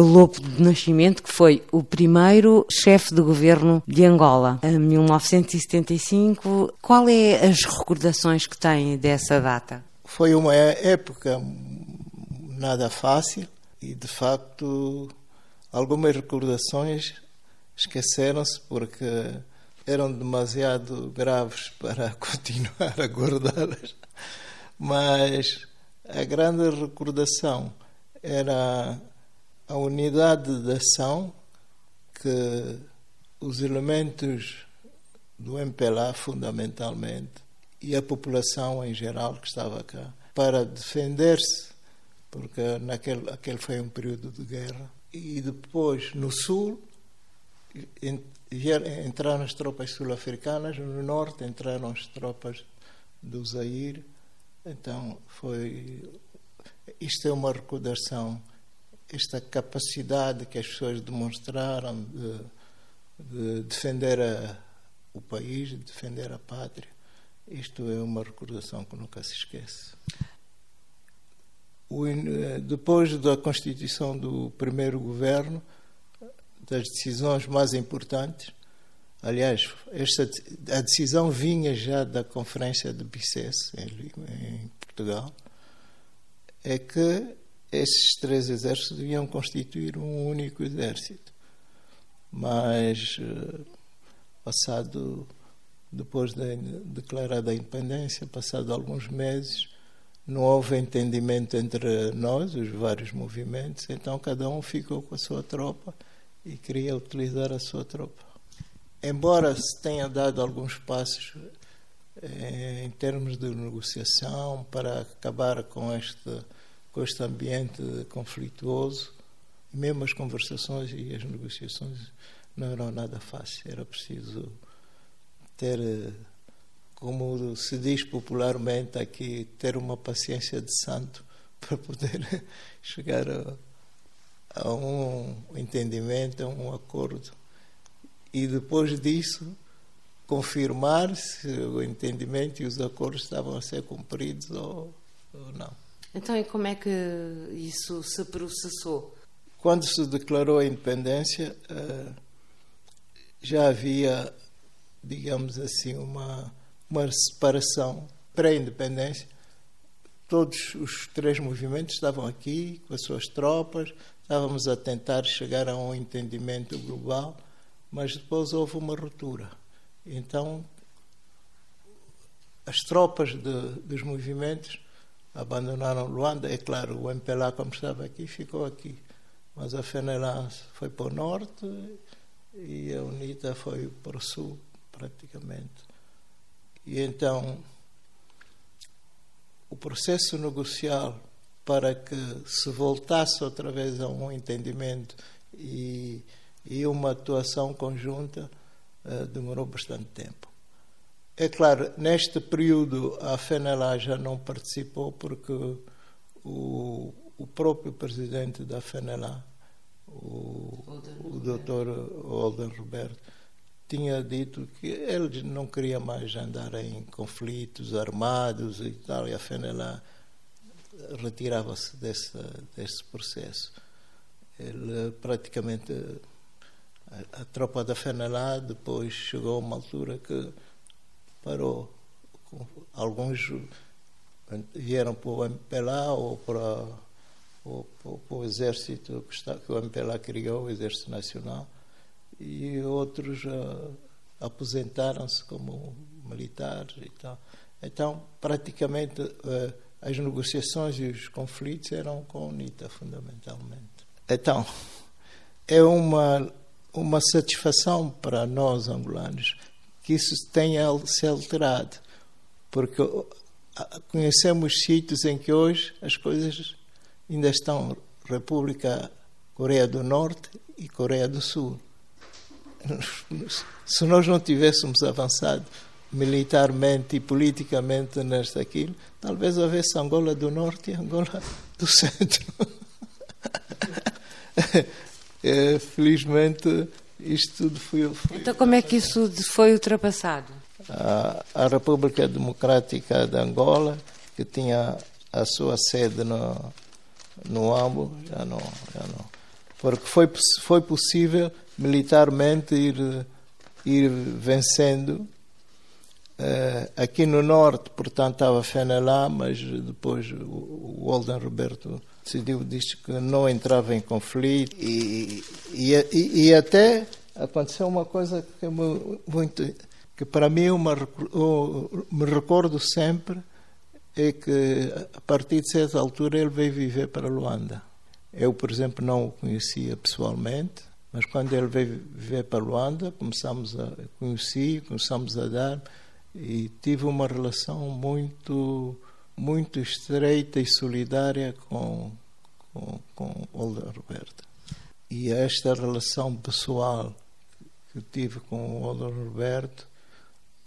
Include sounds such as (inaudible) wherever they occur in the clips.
Lopo de Nascimento, que foi o primeiro chefe de governo de Angola, em 1975. Qual é as recordações que tem dessa data? Foi uma época nada fácil e, de facto, algumas recordações esqueceram-se porque eram demasiado graves (laughs) para (laughs) continuar a guardá-las. Mas a grande recordação era a unidade de ação que os elementos do MPLA, fundamentalmente, e a população em geral que estava cá, para defender-se, porque naquele aquele foi um período de guerra, e depois no sul entraram as tropas sul-africanas, no norte entraram as tropas do Zaire. Então foi isto é uma recordação esta capacidade que as pessoas demonstraram de, de defender a, o país, de defender a pátria. Isto é uma recordação que nunca se esquece. O, depois da constituição do primeiro governo, das decisões mais importantes, aliás, esta, a decisão vinha já da Conferência de Bicesse, em, em Portugal, é que esses três exércitos deviam constituir um único exército. Mas, eh, passado, depois de declarada a independência, passado alguns meses, não houve entendimento entre nós, os vários movimentos, então cada um ficou com a sua tropa e queria utilizar a sua tropa. Embora se tenha dado alguns passos eh, em termos de negociação para acabar com este com este ambiente conflituoso, mesmo as conversações e as negociações não eram nada fáceis. Era preciso ter, como se diz popularmente aqui, ter uma paciência de santo (laughs) para poder chegar a, a um entendimento, a um acordo. E depois disso, confirmar se o entendimento e os acordos estavam a ser cumpridos ou, ou não. Então, e como é que isso se processou? Quando se declarou a independência, eh, já havia, digamos assim, uma, uma separação pré-independência. Todos os três movimentos estavam aqui com as suas tropas, estávamos a tentar chegar a um entendimento global, mas depois houve uma ruptura. Então, as tropas de, dos movimentos abandonaram Luanda. É claro, o MPLA, como estava aqui, ficou aqui. Mas a FENELA foi para o norte e a UNITA foi para o sul, praticamente. E então, o processo negocial para que se voltasse outra vez a um entendimento e, e uma atuação conjunta uh, demorou bastante tempo. É claro, neste período a FENELA já não participou porque o, o próprio presidente da FENELA, o, o doutor Olden Roberto, tinha dito que ele não queria mais andar em conflitos armados e tal, e a FENELA retirava-se desse, desse processo. Ele praticamente, a, a tropa da FENELA depois chegou a uma altura que parou. Alguns vieram para o MPLA ou para, ou, para o exército que, está, que o MPLA criou, o Exército Nacional, e outros uh, aposentaram-se como militares e tal. Então, praticamente, uh, as negociações e os conflitos eram com a UNITA, fundamentalmente. Então, é uma, uma satisfação para nós, angolanos, que isso tenha se alterado. Porque conhecemos sítios em que hoje as coisas ainda estão República Coreia do Norte e Coreia do Sul. (laughs) Se nós não tivéssemos avançado militarmente e politicamente nesta aquilo, talvez houvesse Angola do Norte e Angola do Centro. (laughs) é, felizmente isto tudo foi, foi, Então, como é que isso foi ultrapassado? A, a República Democrática de Angola, que tinha a sua sede no, no Ambo, já não, já não. porque foi, foi possível militarmente ir, ir vencendo. Uh, aqui no norte, portanto, estava Fenelá, mas depois o, o Olden Roberto decidiu, disse que não entrava em conflito e, e, e, e até aconteceu uma coisa que é muito que para mim eu me, recordo sempre é que a partir de certa altura ele veio viver para Luanda. Eu, por exemplo, não o conhecia pessoalmente, mas quando ele veio viver para Luanda, começamos a conheci, começamos a dar e tive uma relação muito muito estreita e solidária com com, com Olga Roberta. E esta relação pessoal que tive com Olga Roberto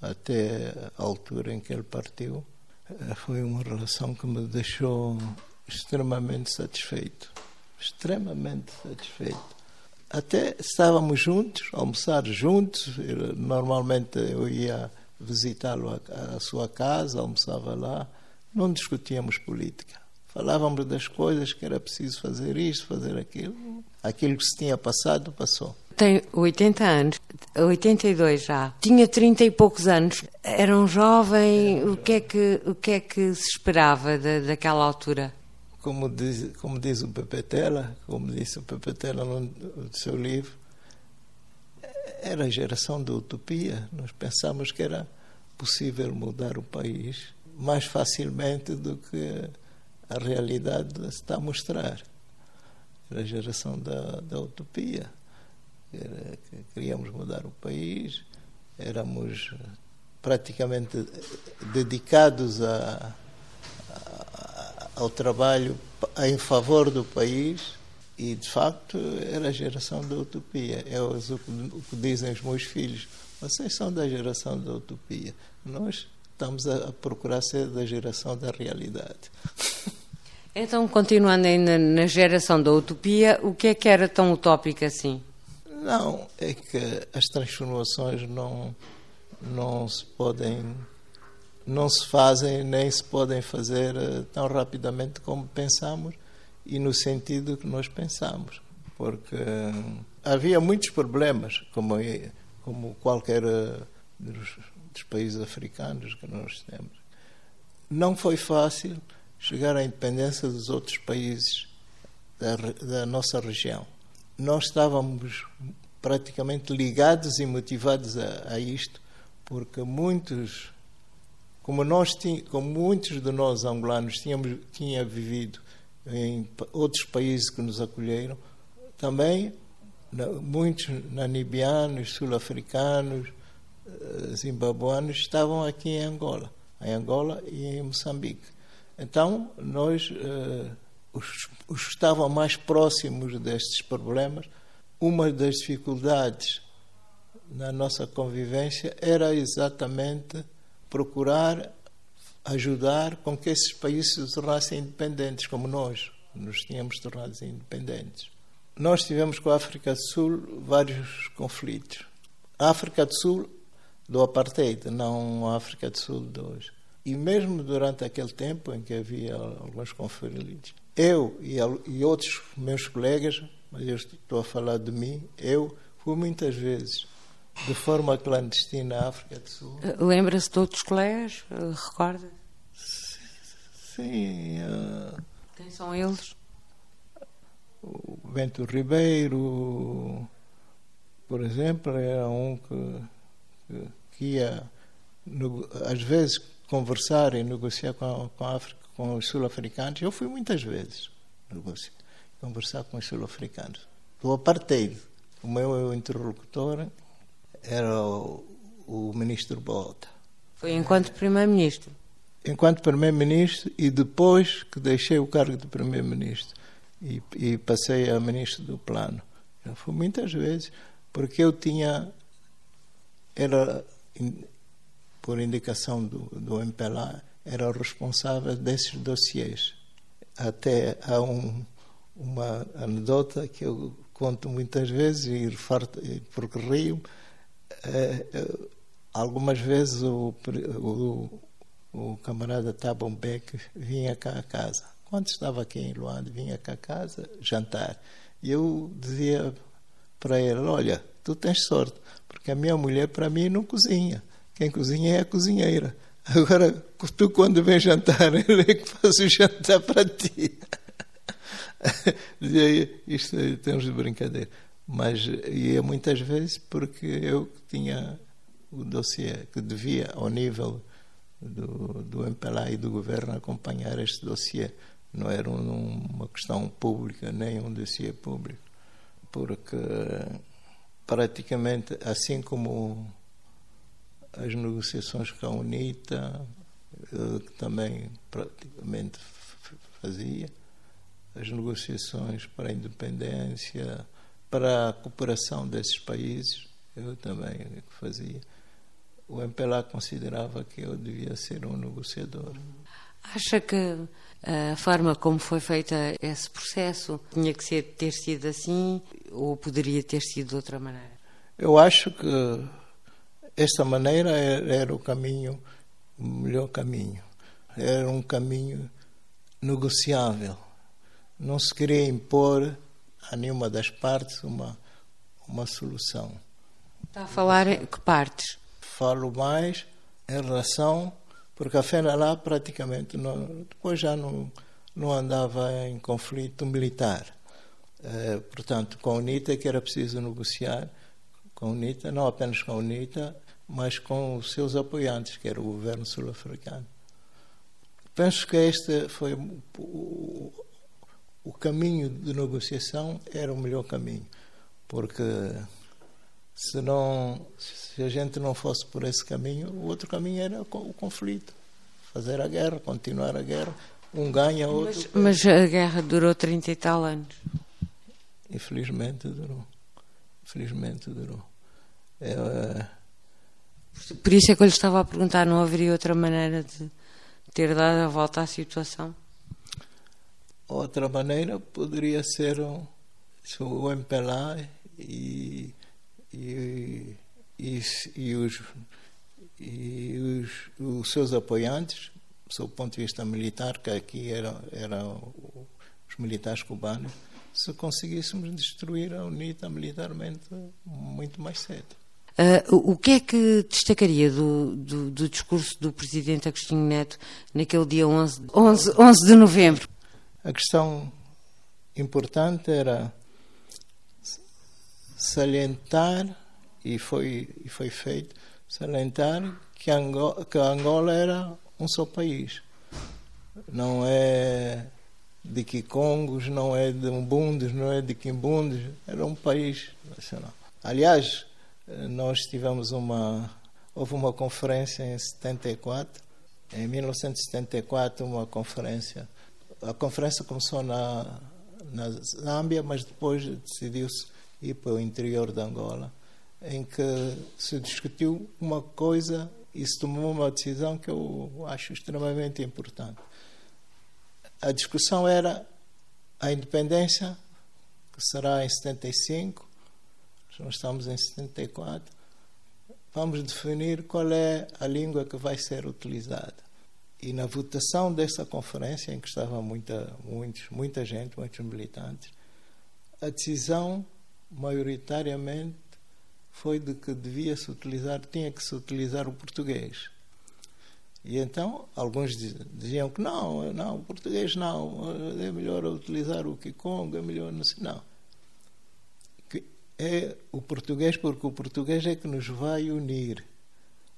até a altura em que ele partiu eh, foi uma relação que me deixou extremamente satisfeito. Extremamente satisfeito. Até estávamos juntos, almoçar juntos. Normalmente eu ia visitá-lo à sua casa, almoçava lá. Não discutíamos política. Falávamos das coisas que era preciso fazer isto, fazer aquilo. Aquilo que se tinha passado, passou. Tem 80 anos, 82 já. Tinha 30 e poucos anos. Era um jovem. O que é que, o que, é que se esperava da, daquela altura? Como diz, como diz o Pepe Tela, como disse o Pepe Tela no, no seu livro, era a geração da utopia. Nós pensamos que era possível mudar o país mais facilmente do que a realidade está a mostrar. Era a geração da, da utopia era, queríamos mudar o país, éramos praticamente dedicados a, a, ao trabalho em favor do país e, de facto, era a geração da utopia. É o que dizem os meus filhos. Vocês são da geração da utopia. Nós estamos a, procurar ser da geração da realidade. (laughs) Então, continuando ainda na geração da utopia, o que é que era tão utópico assim? Não, é que as transformações não, não se podem, não se fazem nem se podem fazer eh, tão rapidamente como pensamos e no sentido que nós pensamos, porque eh, havia muitos problemas, como, como qualquer eh, dos, dos países africanos que nós temos. Não foi fácil chegar à independência dos outros países da, da nossa região nós estávamos praticamente ligados e motivados a, a isto, porque muitos, como nós, como muitos de nós angolanos tínhamos tinha vivido em outros países que nos acolheram, também muitos namibianos, sul-africanos, zimbabuanos estavam aqui em Angola, em Angola e em Moçambique. Então nós os, os que estavam mais próximos destes problemas, uma das dificuldades na nossa convivência era exatamente procurar ajudar com que esses países se tornassem independentes, como nós nos tínhamos tornado independentes. Nós tivemos com a África do Sul vários conflitos. A África do Sul do apartheid, não a África do Sul de hoje. E mesmo durante aquele tempo em que havia alguns conflitos, eu e, e outros meus colegas, mas eu estou a falar de mim, eu fui muitas vezes de forma clandestina à África do Sul. Eh, lembra-se de outros colegas? Eh, recorda? Sim. Uh, Quem são eles? O Bento Ribeiro, por exemplo, era um que, que, ia, no, às vezes, conversar e negociar com a, com a África com os sul-africanos. Eu fui muitas vezes negociar, conversar com os sul-africanos. Do apartheid, o meu interlocutor era o, o ministro Bota. Foi enquanto primeiro-ministro? Enquanto primeiro-ministro e depois que deixei o cargo de primeiro-ministro e, e, passei a ministro do plano. Já fui muitas vezes, porque eu tinha era por indicação do, do MPLA era o responsável desses dossiês. Até há um, uma anedota que eu conto muitas vezes e farto, porque rio. Eh, algumas vezes o, o, o camarada Tabon Beck vinha cá a casa. Quando estava aqui em Luanda, vinha cá a casa jantar. E eu dizia para ele: Olha, tu tens sorte, porque a minha mulher para mim não cozinha. Quem cozinha é a cozinheira. Agora, tu quando vem jantar, (laughs) ele é que faz o jantar para ti. (laughs) Isto temos de brincadeira. Mas ia muitas vezes porque eu tinha o dossiê que devia, ao nível do, do MPLA e do governo, acompanhar este dossiê. Não era um, uma questão pública, nem um dossiê público. Porque praticamente, assim como as negociações com a UNITA, que também praticamente fazia, as negociações para a independência, para a cooperação desses países, eu também fazia. O MPLA considerava que eu devia ser um negociador. Acha que a forma como foi feito esse processo tinha que ser, ter sido assim ou poderia ter sido de outra maneira? Eu acho que esta maneira era o caminho, o melhor caminho. Era um caminho negociável. Não se queria impor a nenhuma das partes uma, uma solução. Está a falar em que partes? Falo mais em relação, porque a FENA lá praticamente não, depois já não, não andava em conflito militar. Eh, portanto, com a UNITA que era preciso negociar com a UNITA, não apenas com a UNITA, mas com os seus apoiantes, que era o governo sul-africano. Penso que este foi o, o caminho de negociação era o melhor caminho, porque se não se a gente não fosse por esse caminho, o outro caminho era o conflito, fazer a guerra, continuar a guerra, um ganha, outro. Mas, mas a guerra durou 30 e tal anos. Infelizmente durou. Infelizmente durou. É, Por isso é que eu lhe estava a perguntar: não haveria outra maneira de ter dado a volta à situação? Outra maneira poderia ser um, o MPLA e, e, e, e, os, e os, os seus apoiantes, do ponto de vista militar, que aqui eram, eram os militares cubanos, se conseguíssemos destruir a UNITA militarmente muito mais cedo. Uh, o que é que destacaria do, do, do, discurso do presidente Agostinho Neto naquele dia 11, 11, 11 de novembro? A questão importante era salientar, e foi, e foi feito, salientar que Angola, que Angola era um só país. Não é de Kikongos, não é de Umbundos, não é de Quimbundos, era um país nacional. Aliás, nós tivemos uma houve uma conferência em 74 em 1974 uma conferência a conferência começou na na Zâmbia mas depois decidiu-se ir para o interior de Angola em que se discutiu uma coisa e se tomou uma decisão que eu acho extremamente importante a discussão era a independência que será em 75 nós estamos em 74, vamos definir qual é a língua que vai ser utilizada. E na votação dessa conferência, em que estava muita, muitos, muita gente, muitos militantes, a decisão, maioritariamente, foi de que devia se utilizar, tinha que se utilizar o português. E então alguns diziam que não, não, português não, é melhor utilizar o Kikongo, é melhor não não é o português, porque o português é que nos vai unir.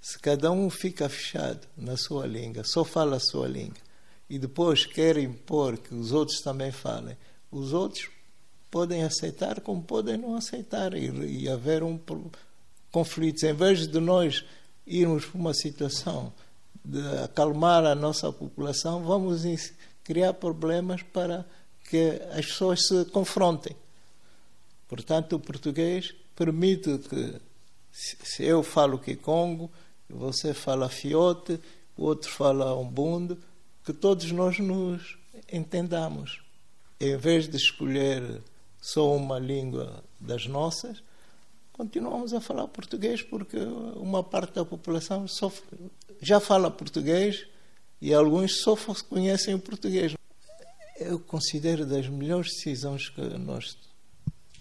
Se cada um fica fechado na sua língua, só fala a sua língua, e depois quer impor que os outros também falem, os outros podem aceitar como podem não aceitar, e, e haver um conflito. Em vez de nós irmos para uma situação acalmar a nossa população, vamos criar problemas para que as pessoas se confrontem. Portanto, o português permite que, se eu falo Kikongo, você fala Fiote, o outro fala Umbundo, que todos nós nos entendamos. Em vez de escolher só uma língua das nossas, continuamos a falar português porque uma parte da população já fala português e alguns só conhecem o português. Eu considero das melhores decisões que nós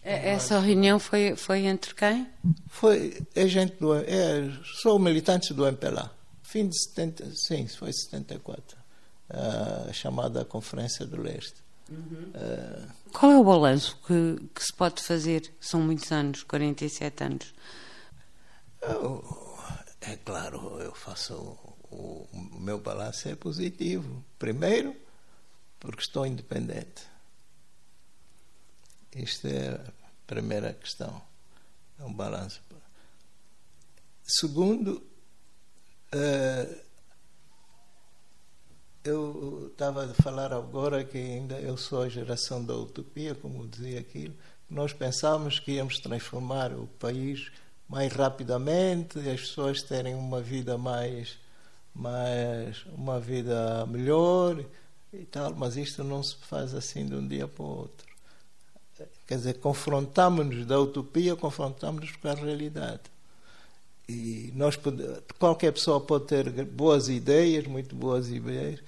Essa reunião foi, foi entre quem? Foi é gente do é, sou militantes do MPLA. Fim de 70, sim, foi 74. A chamada Conferência do Leste. Uhum. Uh, Qual é o balanço que, que, se pode fazer? São muitos anos, 47 anos. É claro, eu faço. O, o meu balanço é positivo. Primeiro, porque estou independente. Isto é a primeira questão. É um balanço. Segundo, uh, eu estava a falar agora que ainda eu sou a geração da utopia, como dizia aquilo. Nós pensávamos que íamos transformar o país mais rapidamente, as pessoas terem uma vida mais, mais uma vida melhor e tal, mas isto não se faz assim de um dia para o outro. Quer dizer, confrontamos-nos da utopia, confrontamos-nos com a realidade. E nós pode, qualquer pessoa pode ter boas ideias, muito boas ideias,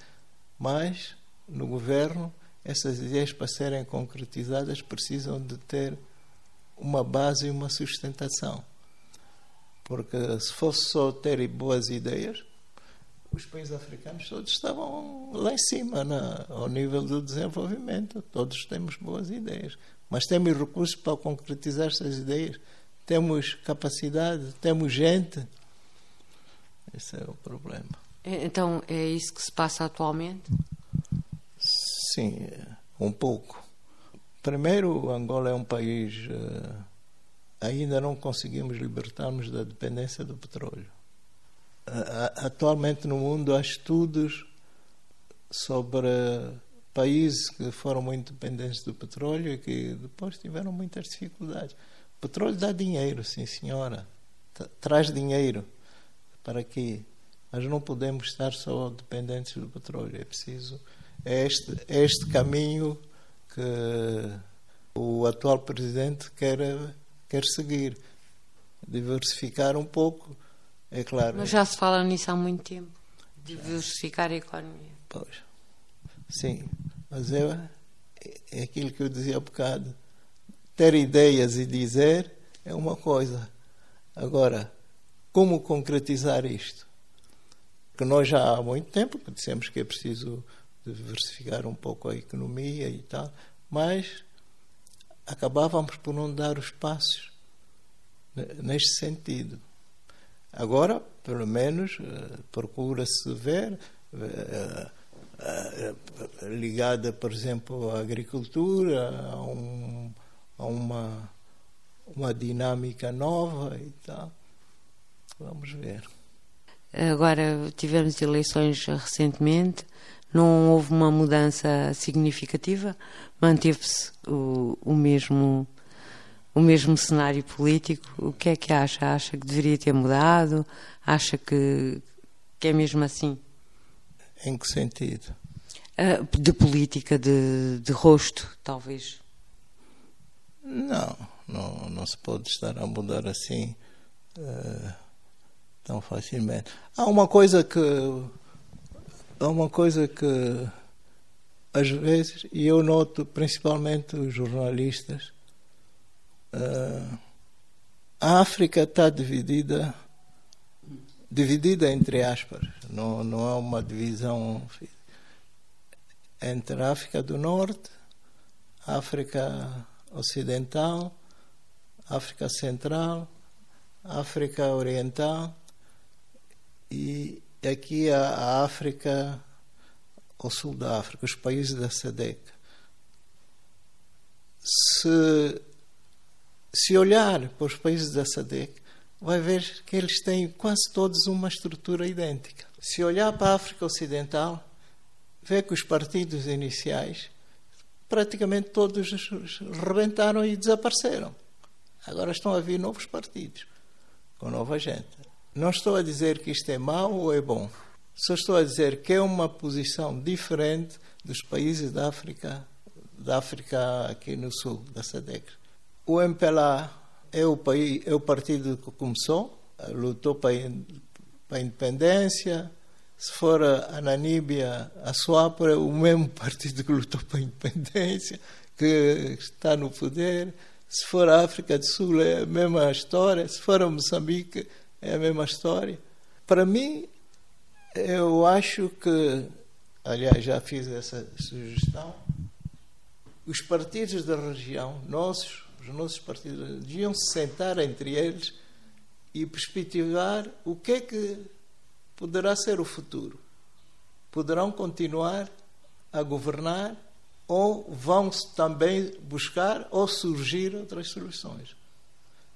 mas no governo essas ideias para serem concretizadas precisam de ter uma base e uma sustentação. Porque se fosse só ter boas ideias, os países africanos todos estavam lá em cima, na, ao nível do desenvolvimento. Todos temos boas ideias, mas temos recursos para concretizar essas ideias temos capacidade, temos gente. Esse é o problema. Então é isso que se passa atualmente? Sim, um pouco. Primeiro, Angola é um país. Uh, ainda não conseguimos libertar-nos da dependência do petróleo. Atualmente no mundo há estudos sobre países que foram muito dependentes do petróleo e que depois tiveram muitas dificuldades petróleo dá dinheiro, sim senhora. Traz dinheiro. Para quê? Mas não podemos estar só dependentes do petróleo. É preciso. É este, é este caminho que o atual presidente quer, quer seguir. Diversificar um pouco, é claro. Mas já se fala nisso há muito tempo. Diversificar a economia. Pois. Sim. Mas é, é aquilo que eu dizia há bocado ter ideias e dizer é uma coisa. Agora, como concretizar isto? Que nós já há muito tempo dissemos que é preciso diversificar um pouco a economia e tal, mas acabávamos por não dar os passos neste sentido. Agora, pelo menos, eh, procura-se ver, eh, eh, ligada, por exemplo, à agricultura, a um a uma, uma dinâmica nova e tal. Vamos ver. Agora tivemos eleições recentemente, não houve uma mudança significativa, manteve-se o, o mesmo o mesmo cenário político. O que é que acha? Acha que deveria ter mudado? Acha que, que é mesmo assim? Em que sentido? Uh, de política, de, de rosto, talvez. Não, não, não se pode estar a mudar assim uh, tão facilmente. Há uma coisa que há uma coisa que às vezes e eu noto principalmente os jornalistas uh, a África está dividida dividida entre aspas não não há uma divisão entre a África do Norte África Ocidental, África Central, África Oriental e aqui a, África, o sul da África, os países da SADEC. Se, se olhar para os países da SADEC, vai ver que eles têm quase todos uma estrutura idêntica. Se olhar para a África Ocidental, vê que os partidos iniciais praticamente todos rebentaram e desapareceram. Agora estão a vir novos partidos, com nova gente. Não estou a dizer que isto é mau ou é bom. Só estou a dizer que é uma posição diferente dos países da África, da África aqui no sul, da SADEC. O MPLA é o, país, é o partido que começou, lutou para a independência, se for a Namíbia, a SWAPO é o mesmo (laughs) partido que lutou para a independência, que está no poder. Se for a África do Sul é a mesma história, se for a Moçambique é a mesma história. Para mim, eu acho que, aliás, já fiz essa sugestão, os partidos da região, nossos, os nossos partidos, deviam se sentar entre eles e perspectivar o que é que poderá ser o futuro. Poderão continuar a governar ou vão também buscar ou surgir outras soluções.